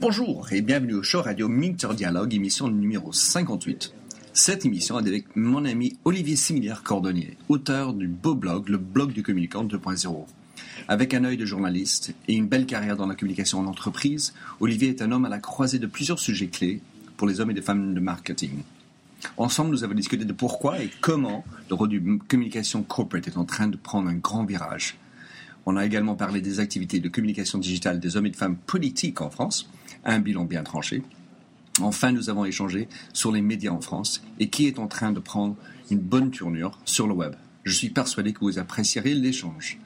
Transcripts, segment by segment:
Bonjour et bienvenue au show radio Minter Dialogue, émission numéro 58. Cette émission est avec mon ami Olivier Similière Cordonnier, auteur du beau blog, le blog du communicant 2.0. Avec un œil de journaliste et une belle carrière dans la communication en entreprise, Olivier est un homme à la croisée de plusieurs sujets clés pour les hommes et les femmes de marketing. Ensemble, nous avons discuté de pourquoi et comment le rôle du communication corporate est en train de prendre un grand virage. On a également parlé des activités de communication digitale des hommes et de femmes politiques en France, un bilan bien tranché. Enfin, nous avons échangé sur les médias en France et qui est en train de prendre une bonne tournure sur le web. Je suis persuadé que vous apprécierez l'échange.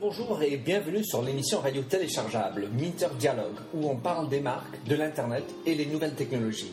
Bonjour et bienvenue sur l'émission radio téléchargeable Minter Dialogue où on parle des marques, de l'Internet et les nouvelles technologies.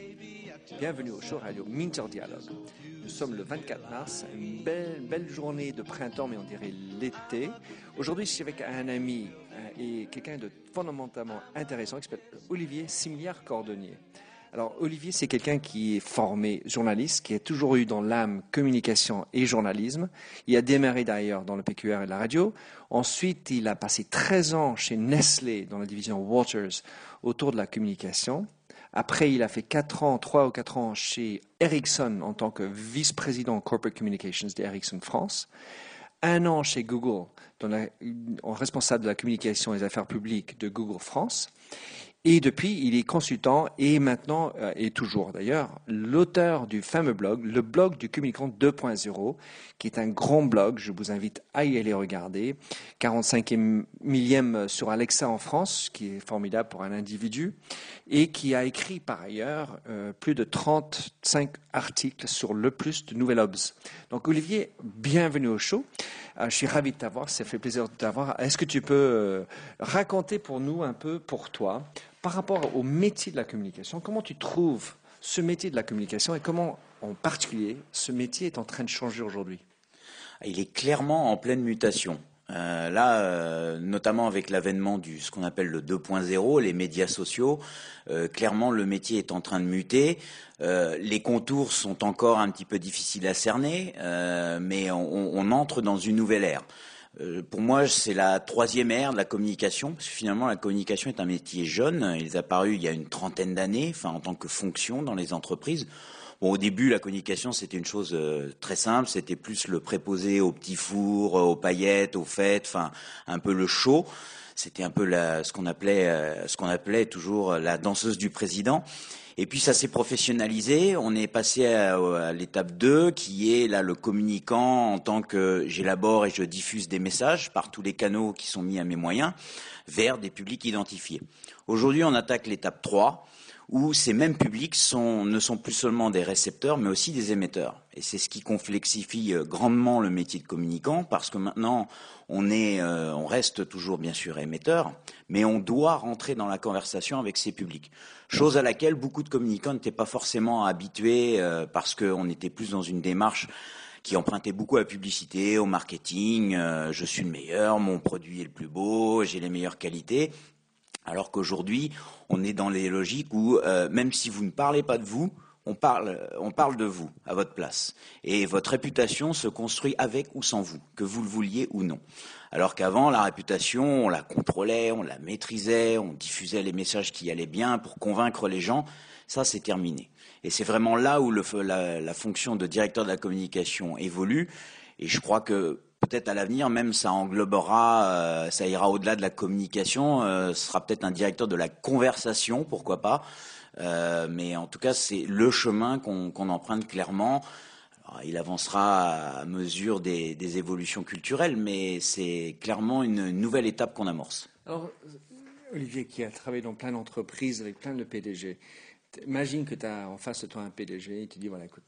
Bienvenue au show radio Minter Dialogue. Nous sommes le 24 mars, une belle, belle journée de printemps, mais on dirait l'été. Aujourd'hui, je suis avec un ami euh, et quelqu'un de fondamentalement intéressant qui s'appelle Olivier Similiard Cordonnier. Alors, Olivier, c'est quelqu'un qui est formé journaliste, qui a toujours eu dans l'âme communication et journalisme. Il a démarré d'ailleurs dans le PQR et la radio. Ensuite, il a passé 13 ans chez Nestlé dans la division Waters autour de la communication. Après, il a fait 4 ans, 3 ou 4 ans chez Ericsson en tant que vice-président Corporate Communications d'Ericsson France. Un an chez Google, en responsable de la communication et des affaires publiques de Google France. Et depuis, il est consultant et maintenant, euh, et toujours d'ailleurs, l'auteur du fameux blog, le blog du communicant 2.0, qui est un grand blog. Je vous invite à y aller regarder. 45 millième sur Alexa en France, qui est formidable pour un individu, et qui a écrit par ailleurs euh, plus de 35 articles sur le plus de Nouvelles Obs. Donc Olivier, bienvenue au show. Euh, je suis ravi de t'avoir, ça fait plaisir de t'avoir. Est-ce que tu peux euh, raconter pour nous un peu, pour toi, par rapport au métier de la communication, comment tu trouves ce métier de la communication et comment, en particulier, ce métier est en train de changer aujourd'hui? Il est clairement en pleine mutation. Euh, là, euh, notamment avec l'avènement du ce qu'on appelle le 2.0, les médias sociaux, euh, clairement le métier est en train de muter. Les contours sont encore un petit peu difficiles à cerner, mais on, on, entre dans une nouvelle ère. Pour moi, c'est la troisième ère de la communication, parce que finalement, la communication est un métier jeune. Il est apparu il y a une trentaine d'années, enfin en tant que fonction dans les entreprises. Bon, au début, la communication, c'était une chose euh, très simple. C'était plus le préposé au petit four, aux paillettes, aux fêtes, enfin, un peu le show. C'était un peu la, ce qu'on appelait, euh, appelait toujours la danseuse du président. Et puis ça s'est professionnalisé. On est passé à, à l'étape 2, qui est là le communicant en tant que j'élabore et je diffuse des messages par tous les canaux qui sont mis à mes moyens vers des publics identifiés. Aujourd'hui, on attaque l'étape 3 où ces mêmes publics ne sont plus seulement des récepteurs, mais aussi des émetteurs. Et c'est ce qui complexifie euh, grandement le métier de communicant, parce que maintenant, on, est, euh, on reste toujours bien sûr émetteur, mais on doit rentrer dans la conversation avec ces publics. Chose à laquelle beaucoup de communicants n'étaient pas forcément habitués, euh, parce qu'on était plus dans une démarche qui empruntait beaucoup à la publicité, au marketing. Je suis le meilleur, mon produit est le plus beau, j'ai les meilleures qualités. Alors qu'aujourd'hui, on est dans les logiques où, euh, même si vous ne parlez pas de vous, on parle, on parle de vous à votre place. Et votre réputation se construit avec ou sans vous, que vous le vouliez ou non. Alors qu'avant, la réputation, on la contrôlait, on la maîtrisait, on diffusait les messages qui allaient bien pour convaincre les gens. Ça, c'est terminé. Et c'est vraiment là où le, la, la fonction de directeur de la communication évolue. Et je crois que peut-être à l'avenir, même ça englobera, euh, ça ira au-delà de la communication, euh, ce sera peut-être un directeur de la conversation, pourquoi pas. Euh, mais en tout cas, c'est le chemin qu'on qu emprunte clairement. Il avancera à mesure des, des évolutions culturelles, mais c'est clairement une nouvelle étape qu'on amorce. Alors, Olivier, qui a travaillé dans plein d'entreprises avec plein de PDG, imagine que tu as en face de toi un PDG et tu dis voilà, écoute,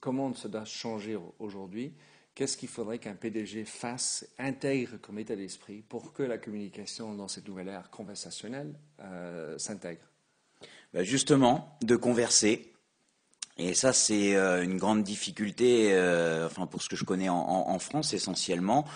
comment ça doit changer aujourd'hui qu'est-ce qu'il faudrait qu'un PDG fasse, intègre comme état d'esprit pour que la communication dans cette nouvelle ère conversationnelle euh, s'intègre? Bah, Justement, de converser. Et ça, c'est euh, une grande difficulté, euh, enfin pour ce que je connais en, France essentiellement.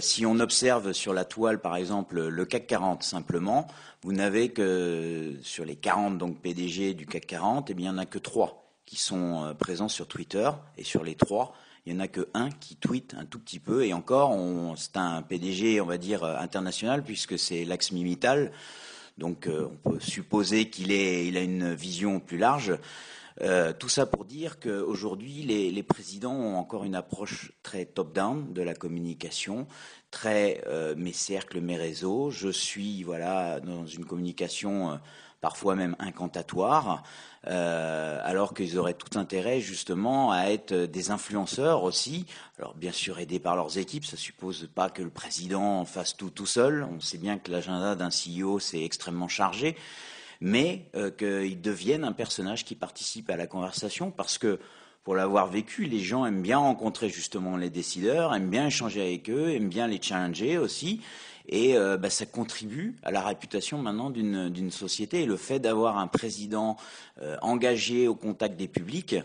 si on observe sur la toile, par exemple, le CAC 40 simplement, vous n'avez que sur les 40 donc PDG du CAC 40, eh bien, il n'y en a que trois qui sont présents sur Twitter. Et sur les trois, il n'y en a que un qui tweet un tout petit peu, et encore, c'est un PDG, on va dire, euh, international, puisque c'est Lax Mimital. Donc euh, on peut supposer qu'il il a une vision plus large. Euh, tout ça pour dire qu'aujourd'hui, les, les, présidents ont encore une approche très top-down de la communication, très mes cercles, mes réseaux. Je suis voilà dans une communication parfois même incantatoire. Euh, alors qu'ils auraient tout intérêt justement à être des influenceurs aussi. Alors bien sûr aidés par leurs équipes, ça suppose pas que le président fasse tout tout seul. On sait bien que l'agenda d'un CEO c'est extrêmement chargé, mais euh, qu'ils deviennent un personnage qui participe à la conversation parce que pour l'avoir vécu, les gens aiment bien rencontrer justement les décideurs, aiment bien échanger avec eux, aiment bien les challenger aussi. Et euh, bah, ça contribue à la réputation maintenant d'une société. Et le fait d'avoir un président euh, engagé au contact des publics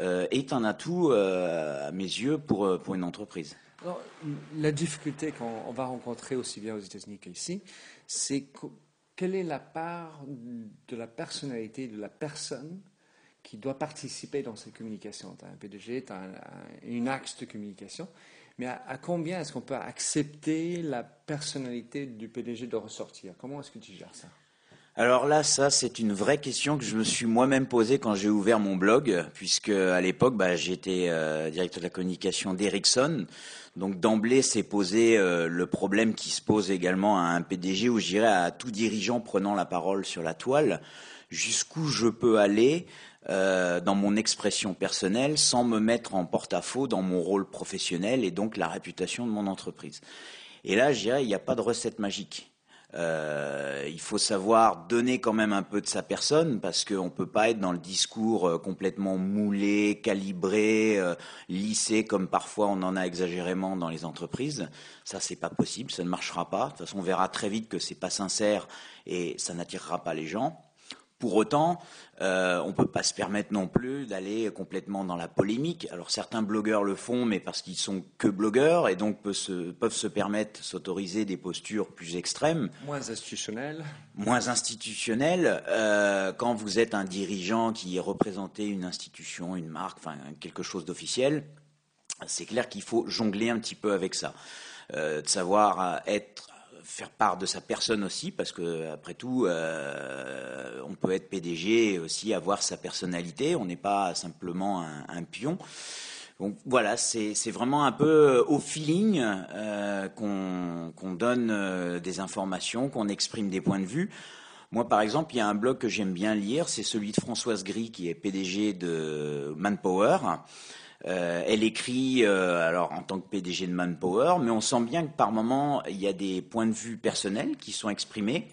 euh, est un atout, à mes yeux, pour, pour une entreprise. la difficulté qu'on va rencontrer aussi bien aux États-Unis qu'ici, c'est quelle est la part de la personnalité de la personne qui doit participer dans ces communications? Tu as un PDG, tu as un, une axe de communication, mais à, combien est-ce qu'on peut accepter la personnalité du PDG de ressortir? Comment est-ce que tu gères ça? Alors là, ça, c'est une vraie question que je me suis moi-même posée quand j'ai ouvert mon blog, puisque à l'époque, bah, j'étais euh, directeur de la communication d'Ericsson. Donc d'emblée, c'est posé euh, le problème qui se pose également à un PDG, ou je à tout dirigeant prenant la parole sur la toile, jusqu'où je peux aller? Euh, dans mon expression personnelle sans me mettre en porte-à-faux dans mon rôle professionnel et donc la réputation de mon entreprise. Et là, je dirais, il n'y a pas de recette magique. Euh, il faut savoir donner quand même un peu de sa personne parce qu'on ne peut pas être dans le discours euh, complètement moulé, calibré, lissé comme parfois on en a exagérément dans les entreprises. Ça, c'est pas possible, ça ne marchera pas. De toute façon, on verra très vite que c'est pas sincère et ça n'attirera pas les gens. Pour autant, euh, on ne peut pas se permettre non plus d'aller complètement dans la polémique. Alors certains blogueurs le font, mais parce qu'ils sont que blogueurs et donc peuvent se, peuvent se permettre s'autoriser des postures plus extrêmes. Moins institutionnelles. Moins institutionnelles. Euh, quand vous êtes un dirigeant qui représenté une institution, une marque, enfin quelque chose d'officiel, c'est clair qu'il faut jongler un petit peu avec ça. Euh, de savoir être faire part de sa personne aussi, parce que après tout, euh, on peut être PDG et aussi avoir sa personnalité. On n'est pas simplement un, pion. Donc voilà, c'est vraiment un peu au feeling euh, qu'on donne euh, des informations, qu'on exprime des points de vue. Moi, par exemple, il y a un blog que j'aime bien lire, c'est celui de Françoise Gris, qui est PDG de Manpower. Euh, elle écrit euh, alors en tant que PDG de Manpower, mais on sent bien que par moment il y a des points de vue personnels qui sont exprimés.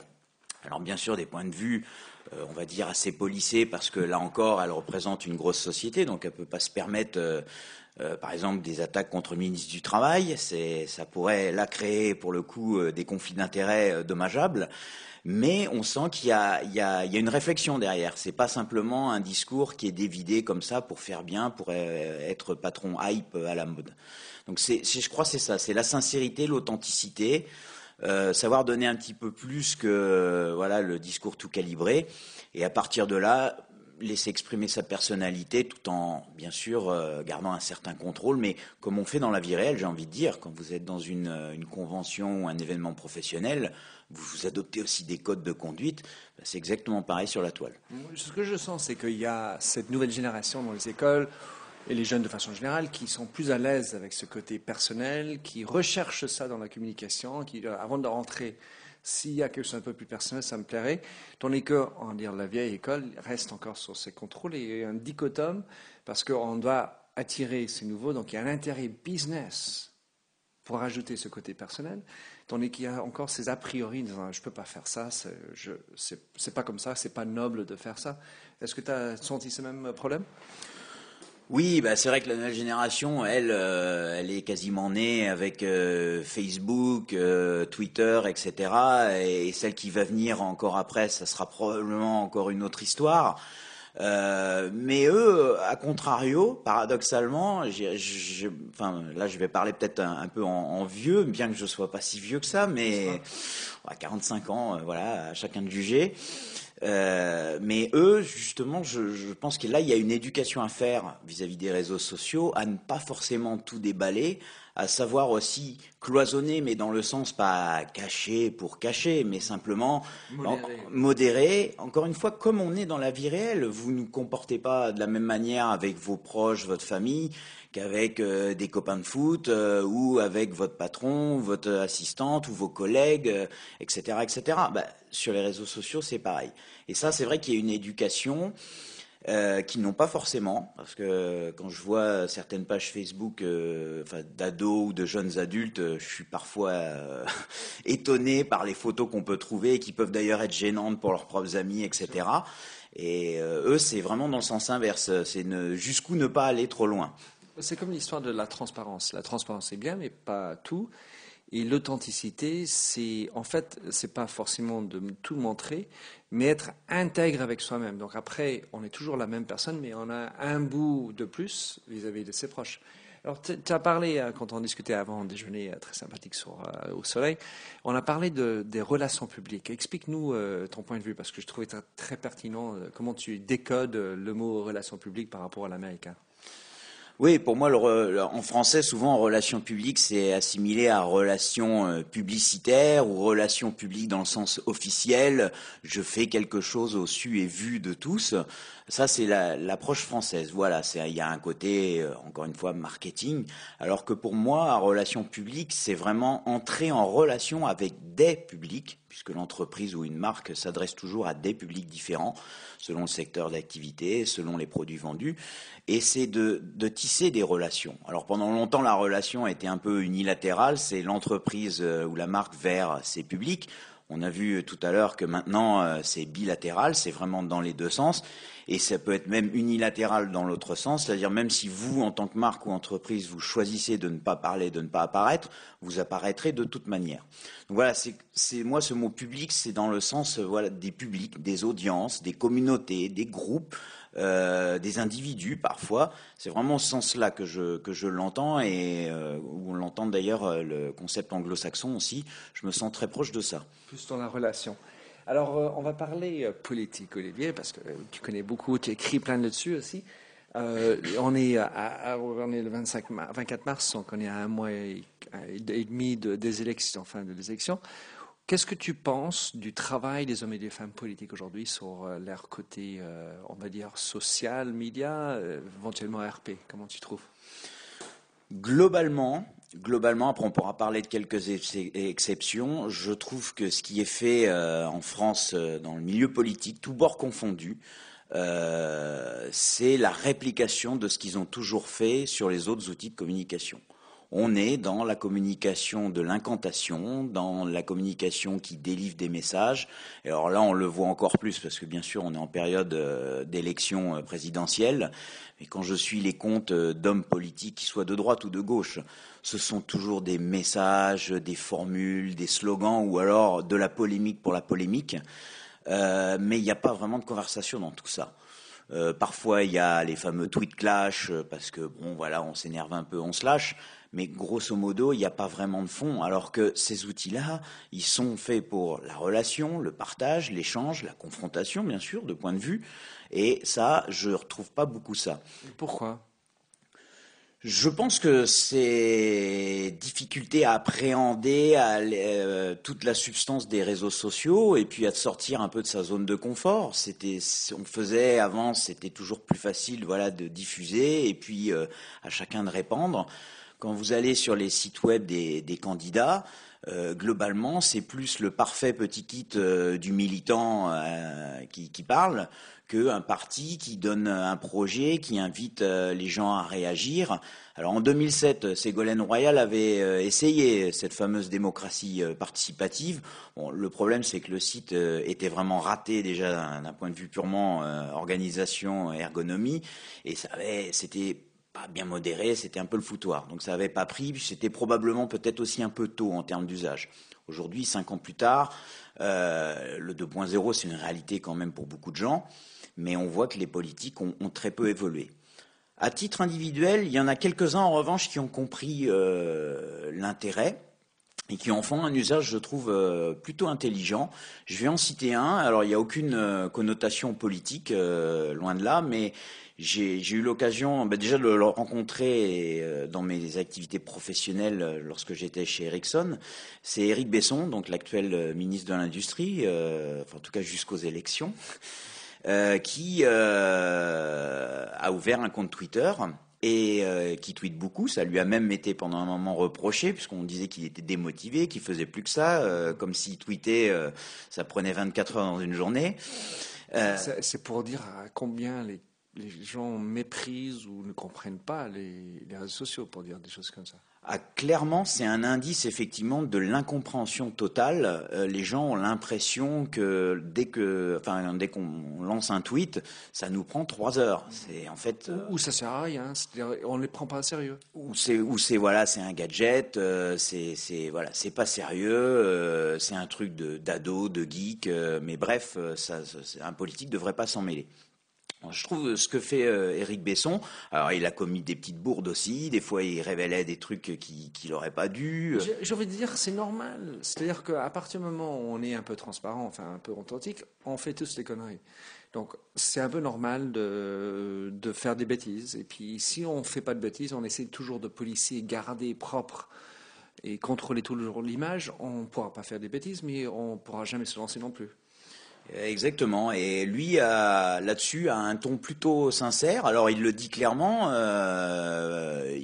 Alors bien sûr des points de vue, euh, on va dire assez polissés parce que là encore elle représente une grosse société, donc elle peut pas se permettre par exemple des attaques contre le ministre du Travail. ça pourrait là créer pour le coup des conflits d'intérêts dommageables mais on sent qu'il y, y, y a, une réflexion derrière. C'est pas simplement un discours qui est dévidé comme ça pour faire bien, pour euh, être patron hype à la mode. Donc je crois, c'est ça, c'est la sincérité, l'authenticité, euh, savoir donner un petit peu plus que voilà le discours tout calibré, et à partir de là, laisser exprimer sa personnalité tout en, bien sûr, euh, gardant un certain contrôle, mais comme on fait dans la vie réelle, j'ai envie de dire, quand vous êtes dans une, euh, convention ou un événement professionnel, vous, vous adoptez aussi des codes de conduite, ben, c'est exactement pareil sur la toile. Ce que je sens, c'est qu'il y a cette nouvelle génération dans les écoles et les jeunes de façon générale qui sont plus à l'aise avec ce côté personnel, qui recherchent ça dans la communication, qui, euh, avant de rentrer s'il y a quelque chose un peu plus personnel, ça me plairait. Tandis que, on dire, la vieille école reste encore sur ses contrôles et il y a un dichotome parce qu'on doit attirer ces nouveaux. Donc il y a un intérêt business pour ajouter ce côté personnel, tandis qu'il y a encore ces a priori, je ne peux pas faire ça, ce n'est pas comme ça, c'est pas noble de faire ça. Est-ce que tu as senti ce même problème? Oui, bah c'est vrai que la nouvelle génération, elle, euh, elle est quasiment née avec euh, Facebook, euh, Twitter, etc. Et, celle qui va venir encore après, ça sera probablement encore une autre histoire. mais eux, à contrario, paradoxalement, enfin là je vais parler peut-être un, peu en, vieux, bien que je sois pas si vieux que ça, mais à 45 ans, voilà, à chacun de juger. Euh, mais eux, justement, je, pense que là, il y a une éducation à faire vis-à-vis des réseaux sociaux, à ne pas forcément tout déballer, à savoir aussi cloisonner, mais dans le sens pas cacher pour cacher, mais simplement modérer. Encore une fois, comme on est dans la vie réelle, vous ne comportez pas de la même manière avec vos proches, votre famille, qu'avec euh, des copains de foot euh, ou avec votre patron, votre assistante ou vos collègues, etc., etc. Bah, sur les réseaux sociaux, c'est pareil. Et ça, c'est vrai qu'il y a une éducation euh, qui n'ont pas forcément, parce que quand je vois certaines pages Facebook euh, d'ados ou de jeunes adultes, euh, je suis parfois étonné par les photos qu'on peut trouver et qui peuvent d'ailleurs être gênantes pour leurs propres amis, etc. Et eux, c'est vraiment dans le sens inverse. C'est jusqu'où ne pas aller trop loin. C'est comme l'histoire de la transparence. La transparence, c'est bien, mais pas tout. Et l'authenticité, c'est en fait, c'est pas forcément de tout montrer, mais être intègre avec soi-même. Donc après, on est toujours la même personne, mais on a un bout de plus vis-à-vis de ses proches. Alors, tu as parlé, euh, quand on discutait avant un déjeuner euh, très sympathique euh, au soleil, on a parlé de, des relations publiques. Explique-nous ton point de vue, parce que je trouvais très, pertinent comment tu décodes le mot relations publiques par rapport à l'américain. Oui, pour moi, en français, souvent, relation publique, c'est assimilé à relation euh, publicitaire ou relation publique dans le sens officiel. Je fais quelque chose au su et vu de tous. Ça, c'est l'approche française. Voilà, il y a un côté, euh, encore une fois, marketing. Alors que pour moi, relation publique, c'est vraiment entrer en relation avec des publics puisque l'entreprise ou une marque s'adresse toujours à des publics différents, selon le secteur d'activité, selon les produits vendus, et c'est de, tisser des relations. Alors pendant longtemps, la relation était un peu unilatérale, c'est l'entreprise euh, ou la marque vers ses publics. On a vu tout à l'heure que maintenant euh, c'est bilatéral, c'est vraiment dans les deux sens, et ça peut être même unilatéral dans l'autre sens, c'est-à-dire même si vous, en tant que marque ou entreprise, vous choisissez de ne pas parler, de ne pas apparaître, vous apparaîtrez de toute manière. Voilà, c'est moi ce mot public, c'est dans le sens euh, des publics, des audiences, des communautés, des groupes. Euh, des individus parfois. C'est vraiment ce sens-là que je, que je l'entends et euh, où on l'entend d'ailleurs euh, le concept anglo-saxon aussi. Je me sens très proche de ça. Plus dans la relation. Alors, on va parler politique, Olivier, parce que tu connais beaucoup, tu écris plein là-dessus aussi. on, est à, on est le 25 24 mars, donc on est à un mois et, demi de, des élections, enfin de l'élection. Qu'est-ce que tu penses du travail des hommes et des femmes politiques aujourd'hui sur euh, leur côté, euh, on va dire, social, média, euh, éventuellement RP Comment tu trouves? Globalement, globalement, après on pourra parler de quelques exceptions, je trouve que ce qui est fait en France dans le milieu politique, tout bord confondu, c'est la réplication de ce qu'ils ont toujours fait sur les autres outils de communication on est dans la communication de l'incantation, dans la communication qui délivre des messages. Et alors là, on le voit encore plus parce que bien sûr, on est en période euh, d'élection euh, présidentielle. Mais quand je suis les comptes euh, d'hommes politiques, qu'ils soient de droite ou de gauche, ce sont toujours des messages, des formules, des slogans ou alors de la polémique pour la polémique. mais il n'y a pas vraiment de conversation dans tout ça. Parfois, il y a les fameux tweet clash parce que bon, voilà, on s'énerve un peu, on se lâche. Mais grosso modo, il n'y a pas vraiment de fond, alors que ces outils-là, ils sont faits pour la relation, le partage, l'échange, la confrontation, bien sûr, de point de vue, et ça, je ne retrouve pas beaucoup ça. Pourquoi? Je pense que ces difficultés à appréhender euh, toute la substance des réseaux sociaux et puis à sortir un peu de sa zone de confort. C'était, on faisait avant, c'était toujours plus facile, voilà, de diffuser et puis euh, à chacun de répandre quand vous allez sur les sites web des, des candidats, euh, globalement, c'est plus le parfait petit kit euh, du militant euh, qui, parle qu'un parti qui donne un projet, qui invite les gens à réagir. Alors en 2007, Ségolène Royal avait essayé cette fameuse démocratie participative. Le problème, c'est que le site était vraiment raté déjà d'un point de vue purement organisation, ergonomie, et ça c'était pas bien modéré, c'était un peu le foutoir. Donc ça n'avait pas pris, c'était probablement peut-être aussi un peu tôt en termes d'usage. Aujourd'hui, cinq ans plus tard, euh, le 2.0, c'est une réalité quand même pour beaucoup de gens, mais on voit que les politiques ont, très peu évolué. À titre individuel, il y en a quelques-uns en revanche qui ont compris euh, l'intérêt et qui en font un usage, je trouve, euh, plutôt intelligent. Je vais en citer un. Alors, il n'y a aucune connotation politique, loin de là, mais j'ai eu l'occasion bah, déjà de le rencontrer euh, dans mes activités professionnelles euh, lorsque j'étais chez Ericsson. C'est Eric Besson, donc l'actuel euh, ministre de l'Industrie, en tout cas jusqu'aux élections, qui a ouvert un compte Twitter et qui tweet beaucoup. Ça lui a même été pendant un moment reproché, puisqu'on disait qu'il était démotivé, qu'il faisait plus que ça, comme s'il tweetait, ça prenait 24 heures dans une journée. C'est pour dire à combien les les gens méprisent ou ne comprennent pas les, réseaux sociaux, pour dire des choses comme ça. Ah, clairement, c'est un indice effectivement de l'incompréhension totale. Euh, les gens ont l'impression que dès que, enfin, dès qu'on lance un tweet, ça nous prend trois heures. C'est en fait. Ou, ça sert à rien. On ne les prend pas à sérieux. Ou c'est, ou c'est voilà, c'est un gadget. Euh, c'est, c'est voilà, c'est pas sérieux. Euh, c'est un truc de d'ado, de geek. mais bref, ça, un politique devrait pas s'en mêler. Je trouve ce que fait euh, Éric Besson, alors il a commis des petites bourdes aussi, des fois il révélait des trucs qu'il n'aurait pas dû. J'ai envie de dire c'est normal, c'est-à-dire qu'à partir du moment où on est un peu transparent, enfin un peu authentique, on fait tous des conneries. Donc c'est un peu normal de, de, faire des bêtises. Et puis si on ne fait pas de bêtises, on essaie toujours de policer, garder propre et contrôler toujours l'image. On ne pourra pas faire des bêtises, mais on ne pourra jamais se lancer non plus. Exactement. Et lui, là-dessus, a un ton plutôt sincère. Alors, il le dit clairement. Euh,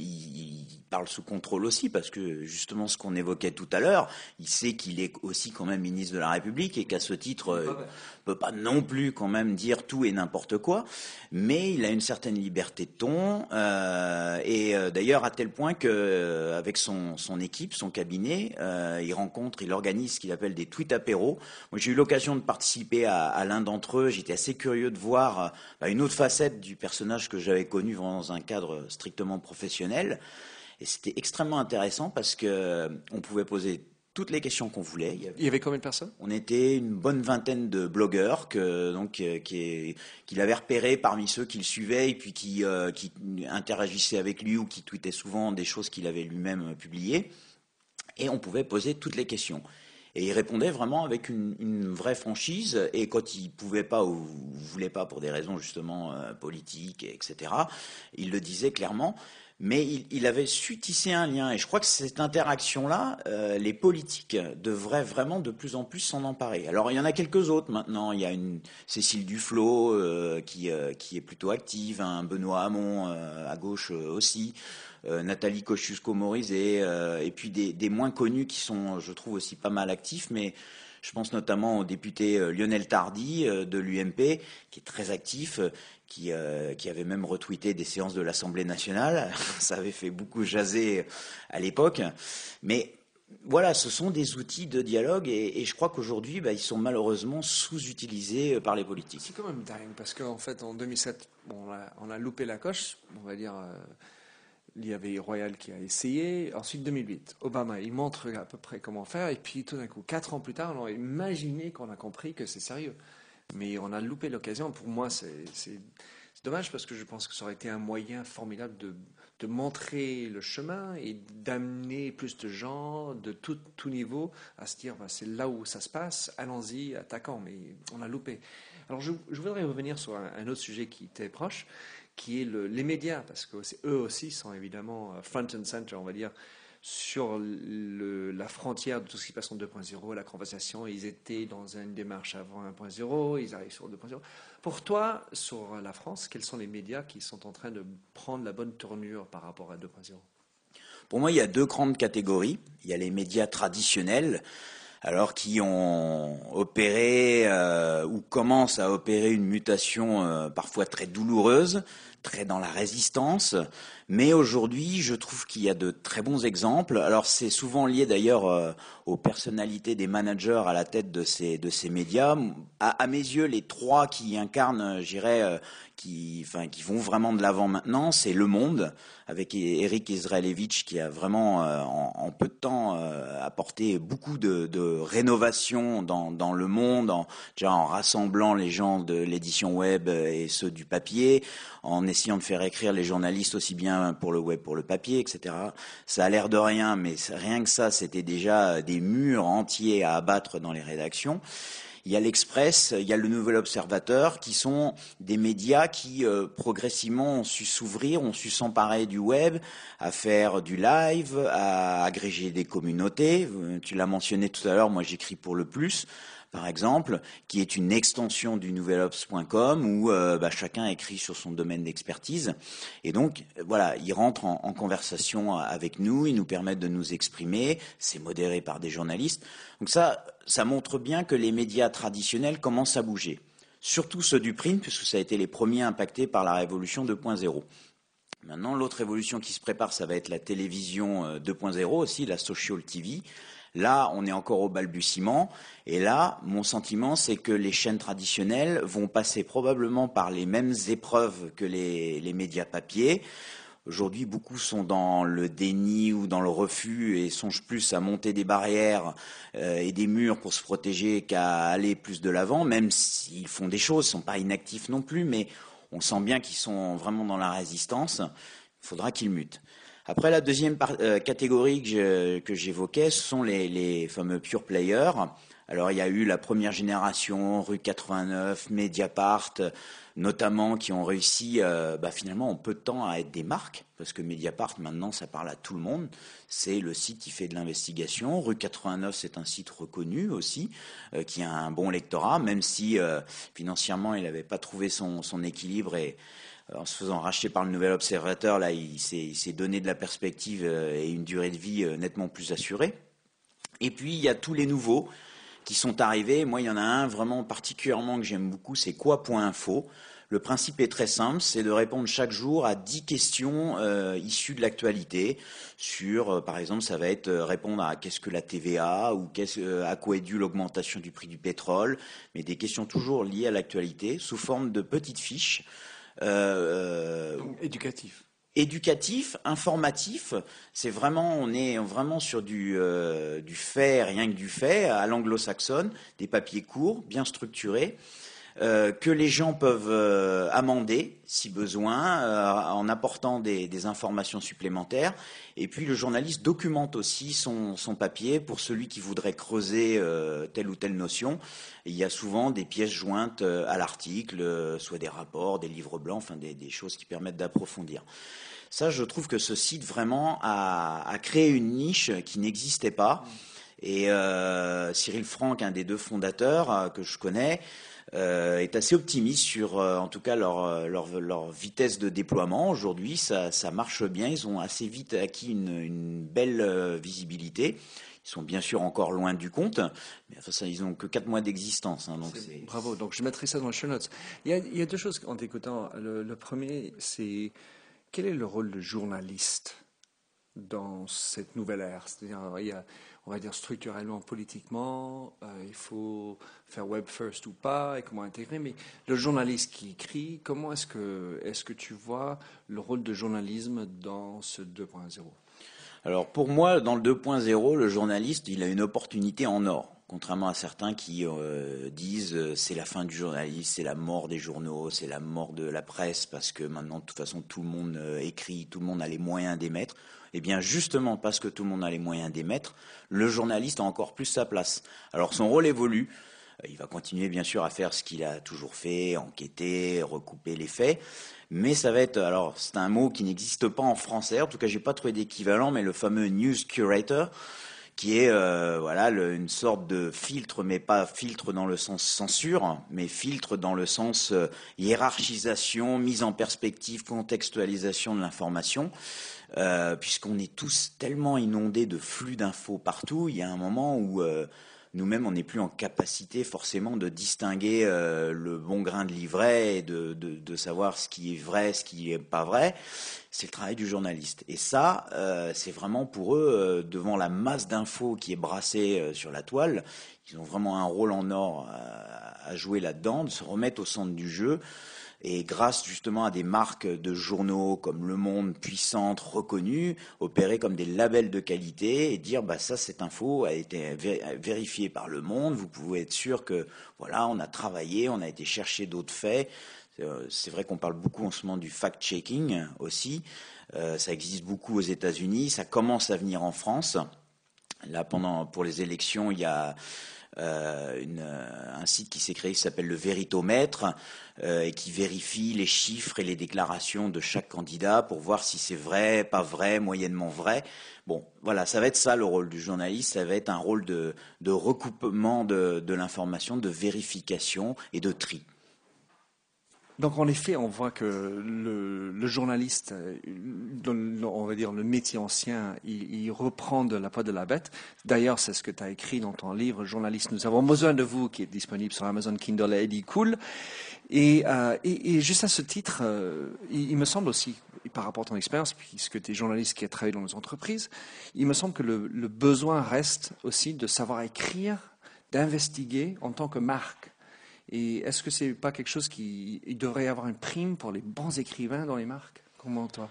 parle sous contrôle aussi, parce que justement, ce qu'on évoquait tout à l'heure, il sait qu'il est aussi quand même ministre de la République et qu'à ce titre, euh, peut pas non plus quand même dire tout et n'importe quoi, mais il a une certaine liberté de ton, euh, et euh, d'ailleurs à tel point que avec son, son équipe, son cabinet, il rencontre, il organise ce qu'il appelle des tweets apéros. Moi, j'ai eu l'occasion de participer à, à l'un d'entre eux. J'étais assez curieux de voir bah, une autre facette du personnage que j'avais connu dans un cadre strictement professionnel. Et c'était extrêmement intéressant parce que euh, on pouvait poser toutes les questions qu'on voulait. Il y, avait, combien de personnes? On était une bonne vingtaine de blogueurs que, donc, euh, qui, qu'il avait repérés parmi ceux qu'il suivait et puis qui, euh, qui interagissaient avec lui ou qui tweetaient souvent des choses qu'il avait lui-même publiées. Et on pouvait poser toutes les questions. Et il répondait vraiment avec une, une, vraie franchise. Et quand il pouvait pas ou voulait pas pour des raisons justement politiques, etc., il le disait clairement mais il, avait su tisser un lien. Et je crois que cette interaction-là, euh, les politiques devraient vraiment de plus en plus s'en emparer. Alors il y en a quelques autres maintenant. Il y a une Cécile Duflot euh, qui, euh, qui est plutôt active, un Benoît Hamon à gauche aussi. Nathalie Kosciusko-Morizet, et puis des, moins connus qui sont, je trouve, aussi pas mal actifs, mais je pense notamment au député Lionel Tardy de l'UMP, qui est très actif, euh, qui, avait même retweeté des séances de l'Assemblée nationale. Ça avait fait beaucoup jaser à l'époque. Mais voilà, ce sont des outils de dialogue et, je crois qu'aujourd'hui, bah, ils sont malheureusement sous-utilisés euh, par les politiques. C'est quand même dingue parce qu'en fait, en 2007, bon, on, a, loupé la coche, on va dire. Euh, il y avait Royal qui a essayé. Ensuite, 2008, Obama, il montre à peu près comment faire. Et puis, tout d'un coup, quatre ans plus tard, on a imaginé qu'on a compris que c'est sérieux mais on a loupé l'occasion. Pour moi, c'est dommage parce que je pense que ça aurait été un moyen formidable de, montrer le chemin et d'amener plus de gens de tout, niveau à se dire bah, c'est là où ça se passe, allons-y, attaquons. Mais on a loupé. Alors je, voudrais revenir sur un, autre sujet qui était proche, qui est le, les médias, parce que eux aussi sont évidemment euh, front and center, on va dire, sur la frontière de tout ce qui passe en 2.0, la conversation. Ils étaient dans une démarche avant 1.0, ils arrivent sur 2.0. Pour toi, sur la France, quels sont les médias qui sont en train de prendre la bonne tournure par rapport à 2.0 Pour moi, il y a deux grandes catégories. Il y a les médias traditionnels, alors qui ont opéré euh, ou commencent à opérer une mutation euh, parfois très douloureuse, très dans la résistance. Mais aujourd'hui, je trouve qu'il y a de très bons exemples. Alors c'est souvent lié d'ailleurs euh, aux personnalités des managers à la tête de ces, de ces médias. À, mes yeux, les trois qui incarnent, j'irais, qui, enfin, qui vont vraiment de l'avant maintenant, c'est Le Monde, avec Eric Israelevich, qui a vraiment, euh, en, peu de temps, euh, apporté beaucoup de, de rénovation dans, dans, Le Monde, en, rassemblant les gens de l'édition web et ceux du papier, essayant de faire écrire les journalistes aussi bien pour le web, pour le papier, etc. Ça a l'air de rien, mais rien que ça, c'était déjà des murs entiers à abattre dans les rédactions. Il y a l'Express, il y a le Nouvel Observateur, qui sont des médias qui euh, progressivement ont su s'ouvrir, ont su s'emparer du web, à faire du live, à agréger des communautés. Euh, tu l'as mentionné tout à l'heure, moi j'écris pour le plus par exemple, qui est une extension du nouvelops.com où euh, bah, chacun écrit sur son domaine d'expertise. Et donc, voilà, ils rentrent en, en, conversation avec nous, ils nous permettent de nous exprimer, c'est modéré par des journalistes. Donc ça, ça montre bien que les médias traditionnels commencent à bouger. Surtout ceux du print, puisque ça a été les premiers impactés par la révolution 2.0. Maintenant, l'autre évolution qui se prépare, ça va être la télévision 2.0 euh, aussi, la social TV. Là, on est encore au balbutiement. Et là, mon sentiment, c'est que les chaînes traditionnelles vont passer probablement par les mêmes épreuves que les, médias papier. Aujourd'hui, beaucoup sont dans le déni ou dans le refus et songent plus à monter des barrières euh, et des murs pour se protéger qu'à aller plus de l'avant, même s'ils font des choses, ils ne sont pas inactifs non plus, mais on sent bien qu'ils sont vraiment dans la résistance. Il faudra qu'ils mutent. Après, la deuxième euh, catégorie que j'évoquais, ce sont les, les, fameux pure players. Alors, il y a eu la première génération, Rue 89, Mediapart, notamment qui ont réussi euh, bah, finalement en peu de temps à être des marques, parce que Mediapart maintenant ça parle à tout le monde, c'est le site qui fait de l'investigation, Rue 89 c'est un site reconnu aussi, euh, qui a un bon lectorat, même si euh, financièrement il n'avait pas trouvé son, son équilibre et en se faisant racheter par le nouvel observateur, là il s'est donné de la perspective et une durée de vie nettement plus assurée. Et puis il y a tous les nouveaux qui sont arrivés. Moi, il y en a un vraiment particulièrement que j'aime beaucoup, c'est quoi.info. Le principe est très simple, c'est de répondre chaque jour à 10 questions euh, issues de l'actualité. Sur, euh, par exemple, ça va être euh, répondre à qu'est-ce que la TVA ou à quoi est due l'augmentation du prix du pétrole, mais des questions toujours liées à l'actualité sous forme de petites fiches. éducatif éducatif, informatif. C'est vraiment, on est vraiment sur du, euh, du fait, rien que du fait, à l'anglo-saxonne, des papiers courts, bien structurés. Euh, que les gens peuvent euh, amender si besoin euh, en apportant des, des, informations supplémentaires. Et puis le journaliste documente aussi son, son papier pour celui qui voudrait creuser telle ou telle notion. il y a souvent des pièces jointes à l'article, soit des rapports, des livres blancs, enfin des, des choses qui permettent d'approfondir. Ça, je trouve que ce site vraiment a, a créé une niche qui n'existait pas. Et euh, Cyril Franck, un des deux fondateurs euh, que je connais, euh, est assez optimiste sur, en tout cas, leur, leur, leur vitesse de déploiement. Aujourd'hui, ça, ça, marche bien. Ils ont assez vite acquis une, une belle visibilité. Ils sont bien sûr encore loin du compte, mais enfin, ça, ils n'ont que 4 mois d'existence. Hein, donc Bravo, donc je mettrai ça dans les show notes. Il y a, il y a deux choses en t'écoutant. Le, le, premier, c'est quel est le rôle de journaliste dans cette nouvelle ère? C'est-à-dire, il y a on va dire structurellement, politiquement, euh, il faut faire web first ou pas, et comment intégrer. Mais le journaliste qui écrit, comment est-ce que, est-ce que tu vois le rôle de journalisme dans ce 2.0 Alors pour moi, dans le 2.0, le journaliste, il a une opportunité en or. Contrairement à certains qui euh, disent euh, c'est la fin du journaliste, c'est la mort des journaux, c'est la mort de la presse parce que maintenant de toute façon tout le monde euh, écrit, tout le monde a les moyens d'émettre. Eh bien, justement, parce que tout le monde a les moyens d'émettre, le journaliste a encore plus sa place. Alors, son rôle évolue. Il va continuer, bien sûr, à faire ce qu'il a toujours fait, enquêter, recouper les faits. Mais ça va être, alors, c'est un mot qui n'existe pas en français. En tout cas, j'ai pas trouvé d'équivalent, mais le fameux news curator, qui est euh, voilà une sorte de filtre, mais pas filtre dans le sens censure, mais filtre dans le sens euh, hiérarchisation, mise en perspective, contextualisation de l'information. Euh, puisqu'on est tous tellement inondés de flux d'infos partout, il y a un moment où nous-mêmes, on n'est plus en capacité forcément de distinguer le bon grain de livret et de, de, savoir ce qui est vrai, ce qui n'est pas vrai c'est le travail du journaliste. Et ça, euh, c'est vraiment pour eux, euh, devant la masse d'infos qui est brassée euh, sur la toile, ils ont vraiment un rôle en or à, jouer là-dedans, de se remettre au centre du jeu. Et grâce justement à des marques de journaux comme Le Monde, puissantes, reconnues, opérer comme des labels de qualité et dire bah ça cette info a été vérifiée par Le Monde. Vous pouvez être sûr que voilà on a travaillé, on a été chercher d'autres faits. Euh, c'est vrai qu'on parle beaucoup en ce moment du fact-checking aussi. Euh, ça existe beaucoup aux États-Unis. Ça commence à venir en France. Là, pendant pour les élections, il y a euh, un site qui s'est créé qui s'appelle le Véritomètre et qui vérifie les chiffres et les déclarations de chaque candidat pour voir si c'est vrai, pas vrai, moyennement vrai. Bon, voilà, ça va être ça le rôle du journaliste, ça va être un rôle de, recoupement de l'information, de vérification et de tri. Donc en effet, on voit que le, journaliste, euh, on va dire le métier ancien, il, reprend de la peau de la bête. D'ailleurs, c'est ce que tu as écrit dans ton livre, Journaliste, nous avons besoin de vous, qui est disponible sur Amazon Kindle et Eddie Cool. Et, euh, juste à ce titre, euh, il, me semble aussi, par rapport à ton expérience, puisque tu es journaliste qui a travaillé dans les entreprises, il me semble que le, le besoin reste aussi de savoir écrire, d'investiguer en tant que marque. Et est-ce que c'est pas quelque chose qui il devrait y avoir une prime pour les bons écrivains dans les marques? Comment toi?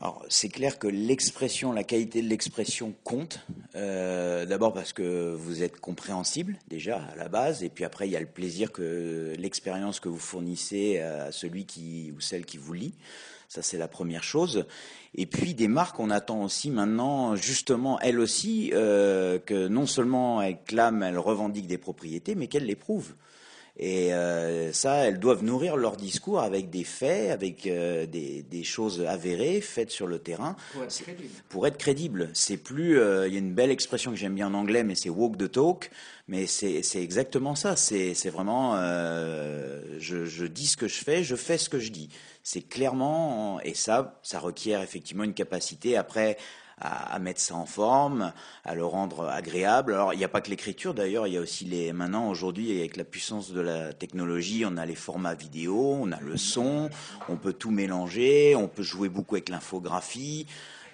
Alors, c'est clair que l'expression, la qualité de l'expression compte. Euh, d'abord parce que vous êtes compréhensible déjà à la base, et puis après il y a le plaisir que l'expérience que vous fournissez à celui qui ou celle qui vous lit. Ça, c'est la première chose. Et puis des marques, on attend aussi maintenant, justement, elles aussi, euh, que non seulement elles clament, elles revendiquent des propriétés, mais qu'elles les prouvent. Et euh, ça, elles doivent nourrir leur discours avec des faits, avec euh, des, des, choses avérées, faites sur le terrain. Pour être crédible. Pour être crédible. C'est plus. Euh, il y a une belle expression que j'aime bien en anglais, mais c'est walk the talk. Mais c'est exactement ça. C'est vraiment. Je, je, dis ce que je fais, je fais ce que je dis. C'est clairement. Et ça, ça requiert effectivement une capacité après à, mettre ça en forme, à le rendre agréable. Alors, il n'y a pas que l'écriture, d'ailleurs, il y a aussi les. Maintenant, aujourd'hui, avec la puissance de la technologie, on a les formats vidéo, on a le son, on peut tout mélanger, on peut jouer beaucoup avec l'infographie.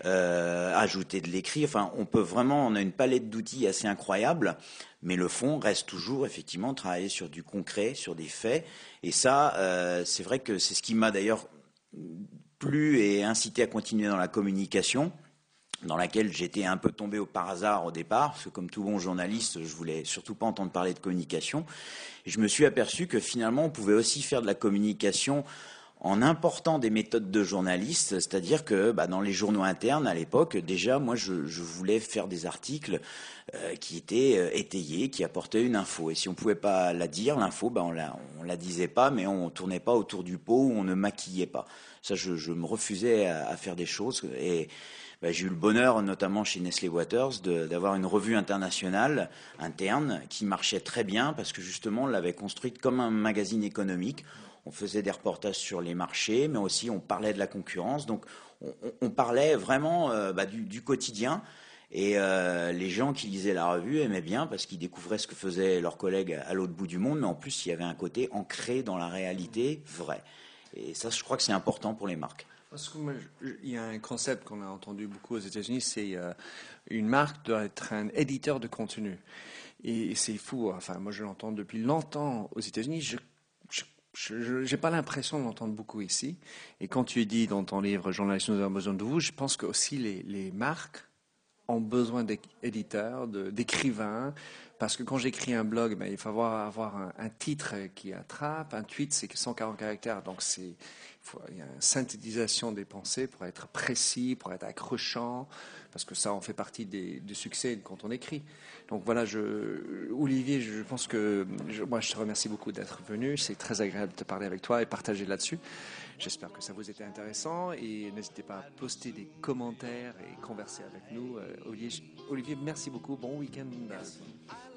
Euh, ajouter de l'écrit. Enfin, on peut vraiment, on a une palette d'outils assez incroyable, mais le fond reste toujours effectivement travailler sur du concret, sur des faits. Et ça, euh, c'est vrai que c'est ce qui m'a d'ailleurs plu et incité à continuer dans la communication dans laquelle j'étais un peu tombé au par hasard au départ, parce que comme tout bon journaliste, je voulais surtout pas entendre parler de communication. Je me suis aperçu que finalement, on pouvait aussi faire de la communication en important des méthodes de journaliste, c'est-à-dire que bah, dans les journaux internes à l'époque, déjà, moi, je, voulais faire des articles euh, qui étaient euh, étayés, qui apportaient une info. Et si on pouvait pas la dire, l'info, bah, on la, la disait pas, mais on tournait pas autour du pot, on ne maquillait pas. Ça, je, me refusais à, faire des choses bah, j'ai eu le bonheur, notamment chez Nestlé Waters, d'avoir une revue internationale interne qui marchait très bien parce que justement on l'avait construite comme un magazine économique. On faisait des reportages sur les marchés, mais aussi on parlait de la concurrence. Donc on, parlait vraiment euh, bah, du, quotidien. Et euh, les gens qui lisaient la revue aimaient bien parce qu'ils découvraient ce que faisaient leurs collègues à l'autre bout du monde, mais en plus il y avait un côté ancré dans la réalité vrai. Et ça, je crois que c'est important pour les marques. Parce il y a un concept qu'on a entendu beaucoup aux États-Unis, c'est euh, une marque doit être un éditeur de contenu. Et c'est fou. Enfin, moi, je l'entends depuis longtemps aux États-Unis. Je n'ai pas l'impression de l'entendre beaucoup ici. Et quand tu dis dans ton livre Journalistes, nous avons besoin de vous, je pense que aussi les, les marques ont besoin d'éditeurs, d'écrivains, parce que quand j'écris un blog, ben, il faut avoir, avoir un, un, titre qui attrape, un tweet c'est 140 caractères, donc c'est il y a une synthétisation des pensées pour être précis, pour être accrochant, parce que ça en fait partie des, du succès quand on écrit. Donc voilà, je, Olivier, je pense que moi je te remercie beaucoup d'être venu. C'est très agréable de te parler avec toi et partager là-dessus. J'espère que ça vous était intéressant et n'hésitez pas à poster des commentaires et converser avec nous. Euh, Olivier, Olivier merci beaucoup. Bon week-end.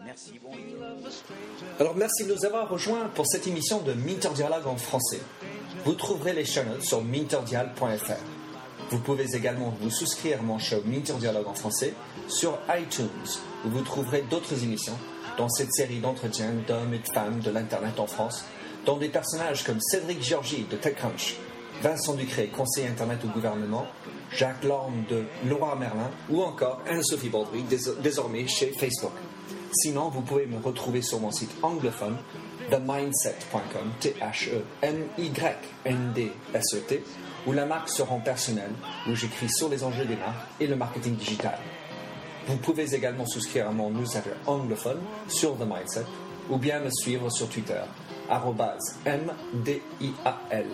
Merci. bon week-end. Alors merci de nous avoir rejoints pour cette émission de Minter Dialogue en français. Vous trouverez les chaînes sur minterdial.fr. Vous pouvez également vous souscrire à mon show Minter Dialogue en français sur iTunes, où vous trouverez d'autres émissions dans cette série d'entretiens d'hommes et de femmes de l'Internet en France dont des personnages comme Cédric Georgie de TechCrunch, Vincent Ducré, conseiller Internet au gouvernement, Jacques Lorme de Laura Merlin ou encore Anne-Sophie Baudry, désormais chez Facebook. Sinon, vous pouvez me retrouver sur mon site anglophone themindset.com, T-H-E-M-Y-N-D-S-E-T, où la marque se rend personnelle, où j'écris sur les enjeux des marques et le marketing digital. Vous pouvez également souscrire à mon newsletter anglophone sur The Mindset ou bien me suivre sur Twitter MDIAL.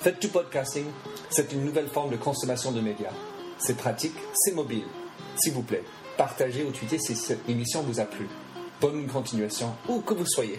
Faites du podcasting, c'est une nouvelle forme de consommation de médias. C'est pratique, c'est mobile. S'il vous plaît, partagez ou tweetez si cette émission vous a plu. Bonne continuation, où que vous soyez.